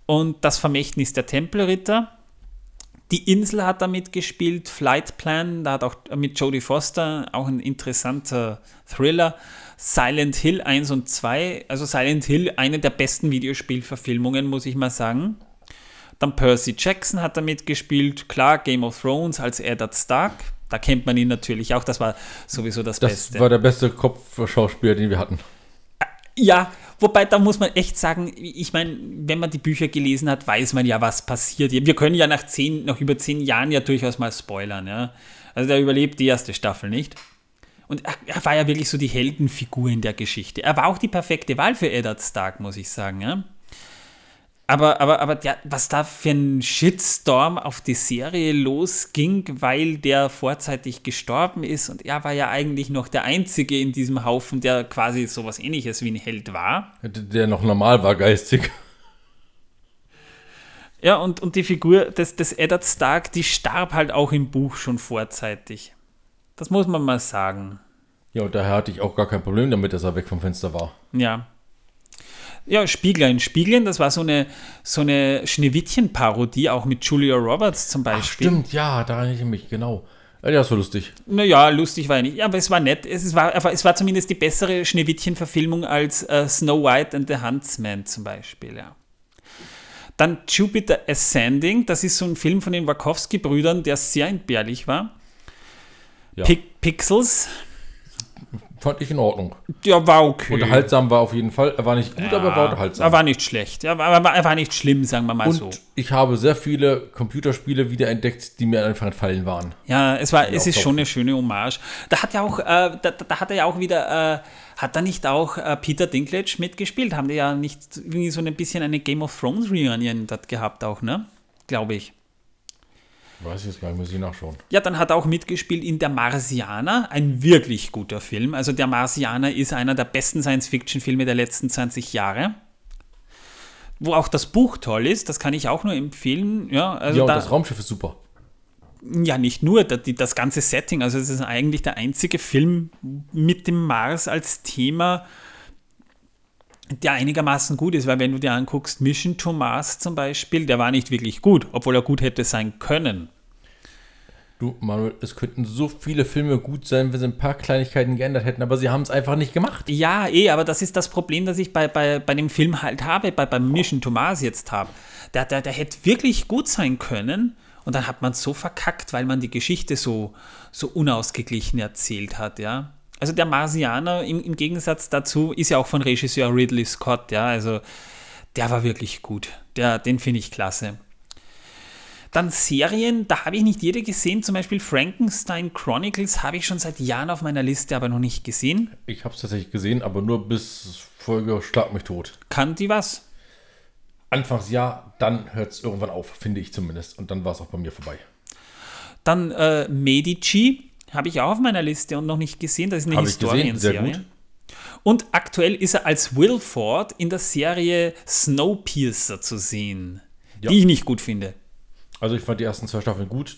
Und das Vermächtnis der Tempelritter. Die Insel hat da mitgespielt, Flight Plan, da hat auch mit Jodie Foster auch ein interessanter Thriller. Silent Hill 1 und 2, also Silent Hill, eine der besten Videospielverfilmungen, muss ich mal sagen. Dann Percy Jackson hat da mitgespielt, klar, Game of Thrones als Eddard Stark. Da kennt man ihn natürlich auch, das war sowieso das, das Beste. Das war der beste Kopfschauspieler, den wir hatten. Ja, wobei da muss man echt sagen, ich meine, wenn man die Bücher gelesen hat, weiß man ja, was passiert. Wir können ja nach, zehn, nach über zehn Jahren ja durchaus mal spoilern. Ja? Also der überlebt die erste Staffel nicht. Und er war ja wirklich so die Heldenfigur in der Geschichte. Er war auch die perfekte Wahl für Eddard Stark, muss ich sagen. Ja? Aber, aber, aber der, was da für ein Shitstorm auf die Serie losging, weil der vorzeitig gestorben ist und er war ja eigentlich noch der Einzige in diesem Haufen, der quasi sowas ähnliches wie ein Held war. Der noch normal war, geistig. Ja, und, und die Figur des, des Eddard Stark, die starb halt auch im Buch schon vorzeitig. Das muss man mal sagen. Ja, und daher hatte ich auch gar kein Problem damit, dass er weg vom Fenster war. Ja. Ja, Spieglein. Spiegeln, das war so eine, so eine Schneewittchen-Parodie, auch mit Julia Roberts zum Beispiel. Ach, stimmt, ja, da erinnere ich mich, genau. Ja, das war lustig. Naja, lustig war er nicht. Ja, aber es war nett. Es war, es war zumindest die bessere Schneewittchen-Verfilmung als äh, Snow White and the Huntsman zum Beispiel, ja. Dann Jupiter Ascending, das ist so ein Film von den Wachowski-Brüdern, der sehr entbehrlich war. Ja. Pixels, Fand ich in Ordnung. ja, war okay. Unterhaltsam war auf jeden Fall. Er war nicht gut, aber war unterhaltsam. Er war nicht schlecht. Er war, er war, er nicht schlimm, sagen wir mal und so. ich habe sehr viele Computerspiele wiederentdeckt, die mir einfach entfallen waren. Ja, es war, es ist schon eine schöne Hommage. Da hat ja auch, äh, da, da hat er ja auch wieder, äh, hat da nicht auch äh, Peter Dinklage mitgespielt? Haben die ja nicht irgendwie so ein bisschen eine Game of Thrones Reunion dort gehabt auch, ne? Glaube ich. Weiß ich jetzt gar nicht, muss ich nachschauen. Ja, dann hat er auch mitgespielt in Der Marsianer, ein wirklich guter Film. Also Der Marsianer ist einer der besten Science-Fiction-Filme der letzten 20 Jahre. Wo auch das Buch toll ist, das kann ich auch nur empfehlen. Ja, also ja, und da, das Raumschiff ist super. ja, nicht nur, das ganze Setting. Also es ist eigentlich der einzige Film mit dem Mars als Thema, der einigermaßen gut ist, weil wenn du dir anguckst, Mission to Mars zum Beispiel, der war nicht wirklich gut, obwohl er gut hätte sein können. Du, Manuel, es könnten so viele Filme gut sein, wenn sie ein paar Kleinigkeiten geändert hätten, aber sie haben es einfach nicht gemacht. Ja, eh, aber das ist das Problem, das ich bei, bei, bei dem Film halt habe, bei, bei Mission to Mars jetzt habe. Der, der, der hätte wirklich gut sein können und dann hat man es so verkackt, weil man die Geschichte so, so unausgeglichen erzählt hat, ja. Also der Marsianer im, im Gegensatz dazu ist ja auch von Regisseur Ridley Scott, ja, also der war wirklich gut. Der, den finde ich klasse. Dann Serien, da habe ich nicht jede gesehen, zum Beispiel Frankenstein Chronicles habe ich schon seit Jahren auf meiner Liste, aber noch nicht gesehen. Ich habe es tatsächlich gesehen, aber nur bis Folge Schlag mich tot. Kann die was? Anfangs ja, dann hört es irgendwann auf, finde ich zumindest. Und dann war es auch bei mir vorbei. Dann äh, Medici habe ich auch auf meiner Liste und noch nicht gesehen. Das ist eine Historienserie. Und aktuell ist er als Wilford in der Serie Snowpiercer zu sehen, Ja. die ich nicht gut finde. Also ich fand die ersten zwei Staffeln gut.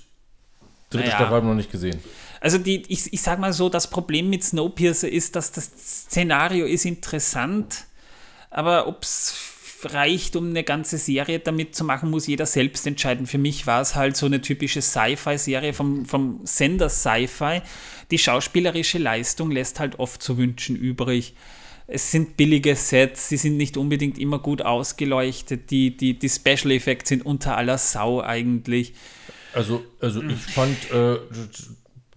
Dritte Naja. Staffel habe ich noch nicht gesehen. Also die, ich, ich sage mal so, das Problem mit Snowpiercer ist, dass das Szenario ist interessant, aber ob es reicht, um eine ganze Serie damit zu machen, muss jeder selbst entscheiden. Für mich war es halt so eine typische Sci-Fi-Serie vom, vom Sender Sci-Fi. Die schauspielerische Leistung lässt halt oft zu wünschen übrig. Es sind billige Sets, sie sind nicht unbedingt immer gut ausgeleuchtet, die, die, die Special Effects sind unter aller Sau eigentlich. Also, also Hm. ich fand, äh,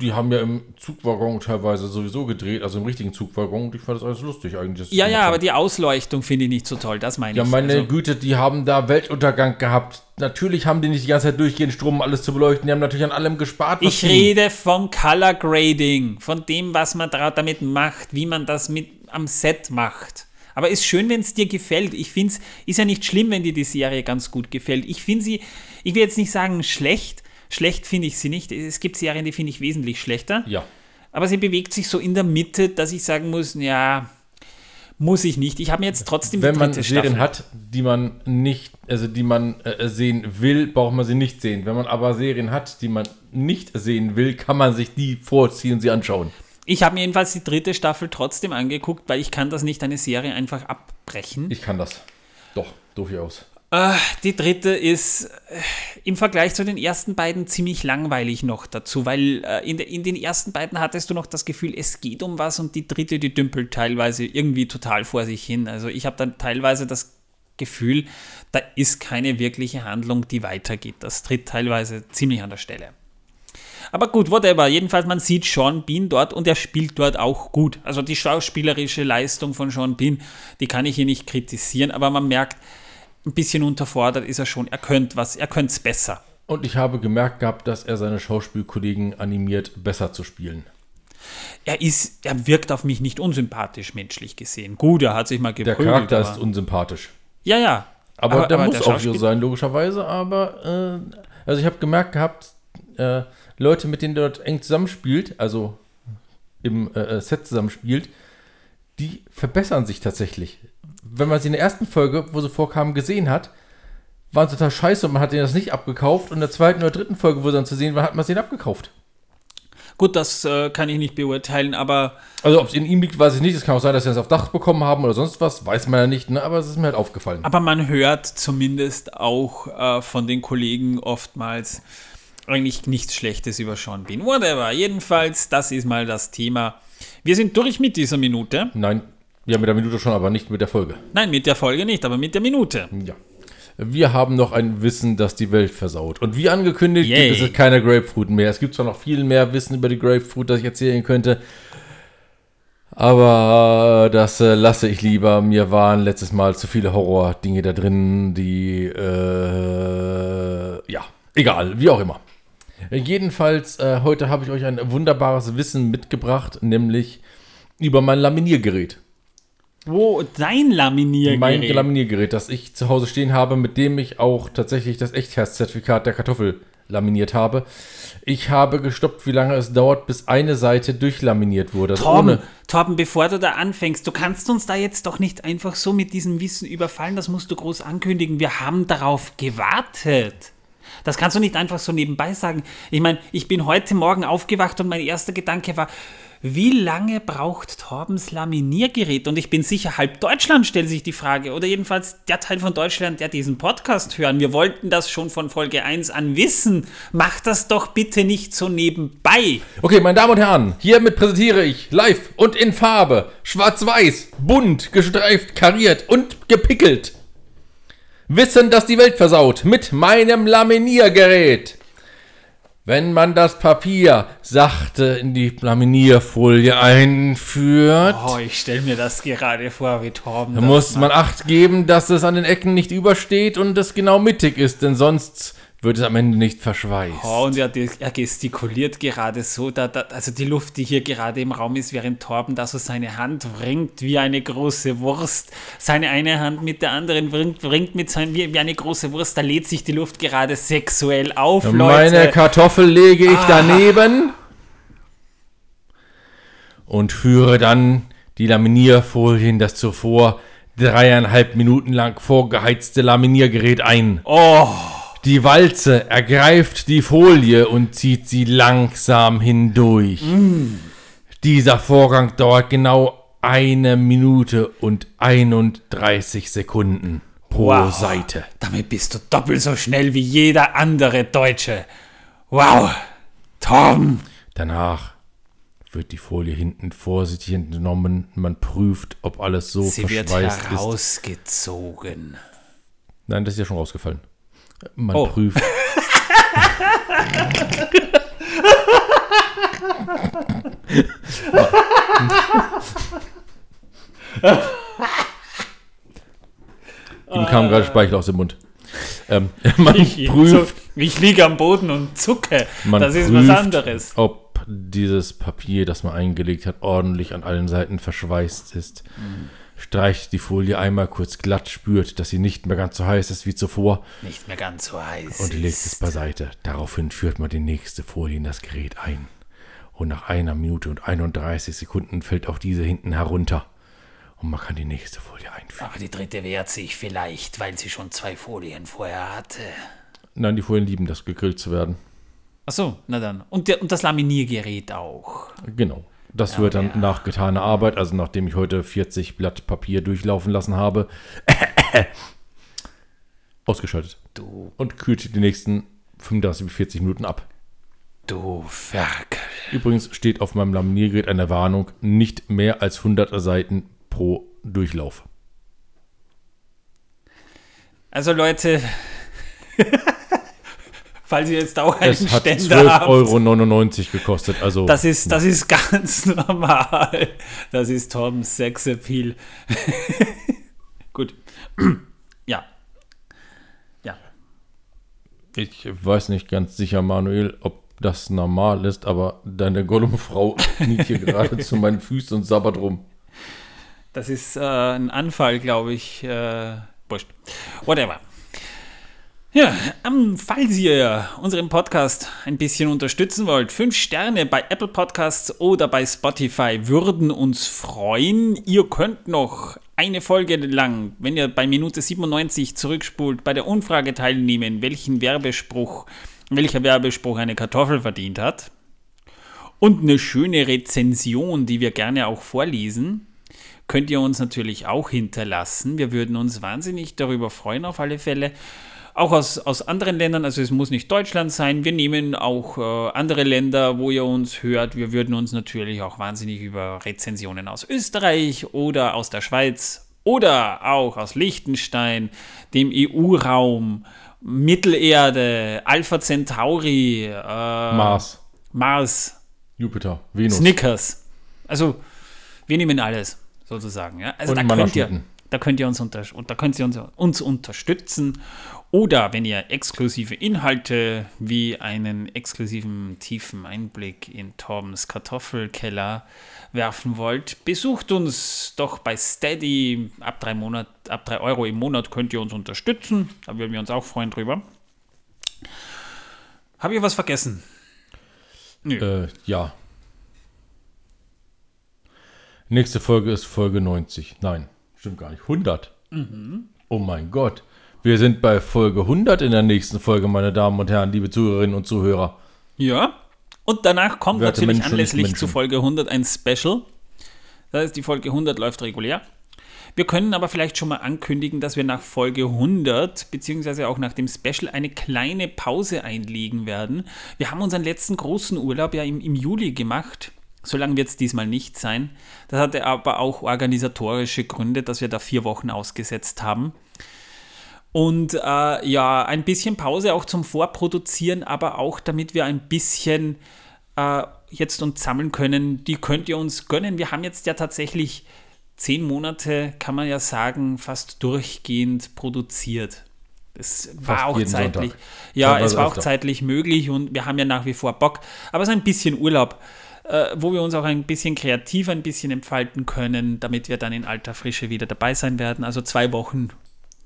die haben ja im Zugwaggon teilweise sowieso gedreht, also im richtigen Zugwaggon. Und ich fand das alles lustig eigentlich. Ja, ja, aber die Ausleuchtung finde ich nicht so toll, das meine Ja, ich. meine Also- Güte, die haben da Weltuntergang gehabt. Natürlich haben die nicht die ganze Zeit durchgehend Strom, um alles zu beleuchten. Die haben natürlich an allem gespart. Ich rede von Color Grading, von dem, was man da damit macht, wie man das mit am Set macht. Aber ist schön, wenn es dir gefällt. Ich finde es, ist ja nicht schlimm, wenn dir die Serie ganz gut gefällt. Ich finde sie, ich will jetzt nicht sagen schlecht. Schlecht finde ich sie nicht. Es gibt Serien, die finde ich wesentlich schlechter. Ja. Aber sie bewegt sich so in der Mitte, dass ich sagen muss, ja, muss ich nicht. Ich habe mir jetzt trotzdem Wenn man Serien Staffel. hat, die man nicht, also die man äh, sehen will, braucht man sie nicht sehen. Wenn man aber Serien hat, die man nicht sehen will, kann man sich die vorziehen und sie anschauen. Ich habe mir jedenfalls die dritte Staffel trotzdem angeguckt, weil ich kann das nicht, eine Serie einfach abbrechen. Ich kann das. Doch, durchaus. Äh, die dritte ist äh, im Vergleich zu den ersten beiden ziemlich langweilig noch dazu, weil äh, in, de, in den ersten beiden hattest du noch das Gefühl, es geht um was und die dritte, die dümpelt teilweise irgendwie total vor sich hin. Also ich habe dann teilweise das Gefühl, da ist keine wirkliche Handlung, die weitergeht. Das tritt teilweise ziemlich an der Stelle. Aber gut, whatever. Jedenfalls, man sieht Sean Bean dort und er spielt dort auch gut. Also die schauspielerische Leistung von Sean Bean, die kann ich hier nicht kritisieren, aber man merkt, ein bisschen unterfordert ist er schon. Er könnte was, er könnte es besser. Und ich habe gemerkt gehabt, dass er seine Schauspielkollegen animiert, besser zu spielen. Er ist, er wirkt auf mich nicht unsympathisch menschlich gesehen. Gut, er hat sich mal Der geprügelt. Charakter aber, ist unsympathisch. ja, ja. Aber, der muss auch so sein, logischerweise. Aber, äh, also ich habe gemerkt gehabt, äh, Leute, mit denen dort eng zusammenspielt, also im äh, Set zusammenspielt, die verbessern sich tatsächlich. Wenn man sie in der ersten Folge, wo sie vorkamen, gesehen hat, waren total scheiße und man hat denen das nicht abgekauft. Und in der zweiten oder dritten Folge, wo sie dann zu sehen war, hat man es denen abgekauft. Gut, das äh, kann ich nicht beurteilen, aber Also, ob es in ihm liegt, weiß ich nicht. Es kann auch sein, dass sie das auf Dach bekommen haben oder sonst was. Weiß man ja nicht, ne? aber es ist mir halt aufgefallen. Aber man hört zumindest auch äh, von den Kollegen oftmals eigentlich nichts Schlechtes über Sean Bean. Whatever. Jedenfalls, das ist mal das Thema. Wir sind durch mit dieser Minute. Nein, ja, mit der Minute schon, aber nicht mit der Folge. Nein, mit der Folge nicht, aber mit der Minute. Ja. Wir haben noch ein Wissen, das die Welt versaut. Und wie angekündigt, Yay. gibt es keine Grapefruit mehr. Es gibt zwar noch viel mehr Wissen über die Grapefruit, das ich erzählen könnte. Aber das äh, lasse ich lieber. Mir waren letztes Mal zu viele Horror-Dinge da drin, die, äh, ja, egal, wie auch immer. Jedenfalls, äh, heute habe ich euch ein wunderbares Wissen mitgebracht, nämlich über mein Laminiergerät. Wo dein Laminiergerät? Mein Laminiergerät, das ich zu Hause stehen habe, mit dem ich auch tatsächlich das Echtheitszertifikat der Kartoffel laminiert habe. Ich habe gestoppt, wie lange es dauert, bis eine Seite durchlaminiert wurde. Also Torben, Torben, bevor du da anfängst, du kannst uns da jetzt doch nicht einfach so mit diesem Wissen überfallen, das musst du groß ankündigen. Wir haben darauf gewartet. Das kannst du nicht einfach so nebenbei sagen. Ich meine, ich bin heute Morgen aufgewacht und mein erster Gedanke war, wie lange braucht Torbens Laminiergerät? Und ich bin sicher, halb Deutschland stellt sich die Frage. Oder jedenfalls der Teil von Deutschland, der diesen Podcast hören. Wir wollten das schon von Folge 1 an wissen. Mach das doch bitte nicht so nebenbei. Okay, meine Damen und Herren, hiermit präsentiere ich live und in Farbe, schwarz-weiß, bunt, gestreift, kariert und gepickelt. Wissen, das die Welt versaut, mit meinem Laminiergerät. Wenn man das Papier sachte in die Laminierfolie einführt, Oh, ich stelle mir das gerade vor, wie Torben dann das muss macht. man Acht geben, dass es an den Ecken nicht übersteht und es genau mittig ist, denn sonst wird es am Ende nicht verschweißt. Oh, und er, er gestikuliert gerade so, da, da, also die Luft, die hier gerade im Raum ist, während Torben da so seine Hand wringt wie eine große Wurst. Seine eine Hand mit der anderen wringt, wringt mit sein, wie, wie eine große Wurst. Da lädt sich die Luft gerade sexuell auf, Meine Leute. Kartoffel lege Ah. ich daneben und führe dann die Laminierfolie in das zuvor dreieinhalb Minuten lang vorgeheizte Laminiergerät ein. Oh, Die Walze ergreift die Folie und zieht sie langsam hindurch. Mm. Dieser Vorgang dauert genau eine Minute und 31 Sekunden pro Wow. Seite. damit bist du doppelt so schnell wie jeder andere Deutsche. Wow, Torben. Danach wird die Folie hinten vorsichtig entnommen. Man prüft, ob alles so Sie wird verschweißt ist. herausgezogen. Nein, das ist ja schon rausgefallen. Man Oh. prüft. Ihm kam gerade Speichel aus dem Mund. Ähm, man prüft, So, ich liege am Boden und zucke. das ist prüft, was anderes. ob dieses Papier, das man eingelegt hat, ordentlich an allen Seiten verschweißt ist. Mhm. Streicht die Folie einmal kurz glatt, spürt, dass sie nicht mehr ganz so heiß ist wie zuvor Nicht mehr ganz so heiß. und legt ist. es beiseite. Daraufhin führt man die nächste Folie in das Gerät ein. Und nach einer Minute und 31 Sekunden fällt auch diese hinten herunter. Und man kann die nächste Folie einführen. Aber die dritte wehrt sich vielleicht, weil sie schon zwei Folien vorher hatte. Nein, die Folien lieben das, gegrillt zu werden. Ach so, na dann. Und, der, und das Laminiergerät auch. Genau. Das wird dann nach getaner Arbeit, also nachdem ich heute 40 Blatt Papier durchlaufen lassen habe, ausgeschaltet. Du, Und kühlt die nächsten 35 bis 40 Minuten ab. du Ferkel. Übrigens steht auf meinem Laminiergerät eine Warnung, nicht mehr als 100 Seiten pro Durchlauf. Also Leute, falls ihr jetzt auch einen hat Ständer habt, 12,99 Euro gekostet. Also das ist, das ist ganz normal. Das ist Toms Sexappeal. Gut. ja. Ja. ich weiß nicht ganz sicher, Manuel, ob das normal ist, aber deine Gollum-Frau kniet hier gerade zu meinen Füßen und sabbert rum. Das ist äh, ein Anfall, glaube ich. Äh, wurscht. Whatever. Ja, ähm, falls ihr unseren Podcast ein bisschen unterstützen wollt, fünf Sterne bei Apple Podcasts oder bei Spotify würden uns freuen. Ihr könnt noch eine Folge lang, wenn ihr bei Minute 97 zurückspult, bei der Umfrage teilnehmen, welchen Werbespruch, welcher Werbespruch eine Kartoffel verdient hat. Und eine schöne Rezension, die wir gerne auch vorlesen, könnt ihr uns natürlich auch hinterlassen. Wir würden uns wahnsinnig darüber freuen, auf alle Fälle. Auch aus, aus anderen Ländern, also es muss nicht Deutschland sein. Wir nehmen auch äh, andere Länder, wo ihr uns hört. Wir würden uns natürlich auch wahnsinnig über Rezensionen aus Österreich oder aus der Schweiz oder auch aus Liechtenstein, dem EU-Raum, Mittelerde, Alpha Centauri, äh, Mars, Mars, Jupiter, Venus. Snickers. Also wir nehmen alles sozusagen. Ja? Also Und da könnt, ihr. Da könnt ihr uns, unter, da könnt ihr uns, uns unterstützen. Oder wenn ihr exklusive Inhalte wie einen exklusiven tiefen Einblick in Torbens Kartoffelkeller werfen wollt, besucht uns doch bei Steady. Ab drei, Monat, ab drei Euro im Monat könnt ihr uns unterstützen. Da würden wir uns auch freuen drüber. Habe ich was vergessen? Äh, ja. Nächste Folge ist Folge 90. Nein, stimmt gar nicht. 100. Oh mein Gott. Wir sind bei Folge 100 in der nächsten Folge, meine Damen und Herren, liebe Zuhörerinnen und Zuhörer. Ja. Und danach kommt Werte natürlich Menschen anlässlich zu Folge 100 ein Special. Das heißt, die Folge 100 läuft regulär. Wir können aber vielleicht schon mal ankündigen, dass wir nach Folge 100 beziehungsweise auch nach dem Special eine kleine Pause einlegen werden. Wir haben unseren letzten großen Urlaub ja im, im Juli gemacht. So lange wird es diesmal nicht sein. Das hatte aber auch organisatorische Gründe, dass wir da vier Wochen ausgesetzt haben. Und äh, ja, ein bisschen Pause auch zum Vorproduzieren, aber auch damit wir ein bisschen äh, jetzt uns sammeln können. Die könnt ihr uns gönnen. Wir haben jetzt ja tatsächlich zehn Monate, kann man ja sagen, fast durchgehend produziert. Es war auch zeitlich. Sonntag. Ja, es war auch öfter. zeitlich möglich und wir haben ja nach wie vor Bock. Aber so ein bisschen Urlaub, äh, wo wir uns auch ein bisschen kreativ ein bisschen entfalten können, damit wir dann in alter Frische wieder dabei sein werden. Also zwei Wochen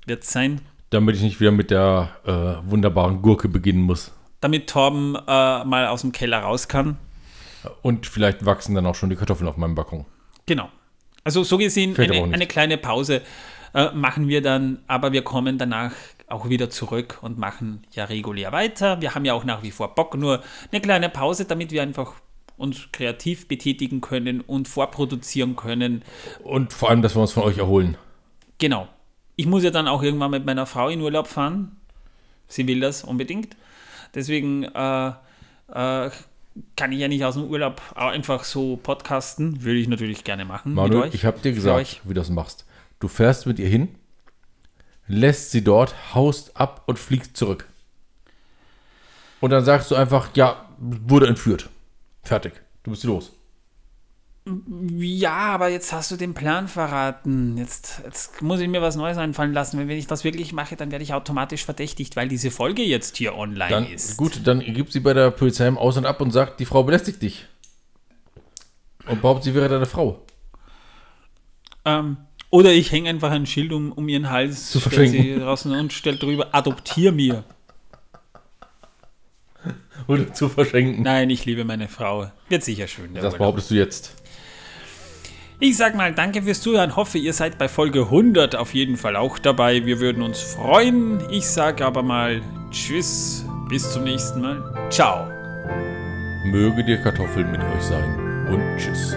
wird es sein. Damit ich nicht wieder mit der äh, wunderbaren Gurke beginnen muss. damit Torben äh, mal aus dem Keller raus kann. Und vielleicht wachsen dann auch schon die Kartoffeln auf meinem Balkon. Genau. Also so gesehen, eine, eine kleine Pause äh, machen wir dann, aber wir kommen danach auch wieder zurück und machen ja regulär weiter. Wir haben ja auch nach wie vor Bock, nur eine kleine Pause, damit wir einfach uns kreativ betätigen können und vorproduzieren können. Und vor allem, dass wir uns von euch erholen. Genau. Ich muss ja dann auch irgendwann mit meiner Frau in Urlaub fahren. Sie will das unbedingt. Deswegen äh, äh, kann ich ja nicht aus dem Urlaub einfach so podcasten. Würde ich natürlich gerne machen. Manuel, ich habe dir gesagt, wie du das machst. Du fährst mit ihr hin, lässt sie dort, haust ab und fliegst zurück. Und dann sagst du einfach, ja, wurde entführt. Fertig. Du bist los. Ja, aber jetzt hast du den Plan verraten. Jetzt, jetzt muss ich mir was Neues einfallen lassen. Wenn, wenn ich das wirklich mache, dann werde ich automatisch verdächtigt, weil diese Folge jetzt hier online Dann, ist. gut, dann gibt sie bei der Polizei im Aus und ab und sagt, die Frau belästigt dich. Und behauptet, sie wäre deine Frau. Ähm, oder ich hänge einfach ein Schild um, um ihren Hals Zu stell sie verschenken. draußen und stell drüber, adoptier mir. Oder zu verschenken. Nein, ich liebe meine Frau. Wird sicher schön. das Urlaub. behauptest du jetzt. Ich sag mal danke fürs Zuhören. Hoffe, ihr seid bei Folge 100 auf jeden Fall auch dabei. Wir würden uns freuen. Ich sage aber mal Tschüss. Bis zum nächsten Mal. Ciao. Möge die Kartoffel mit euch sein. Und tschüss.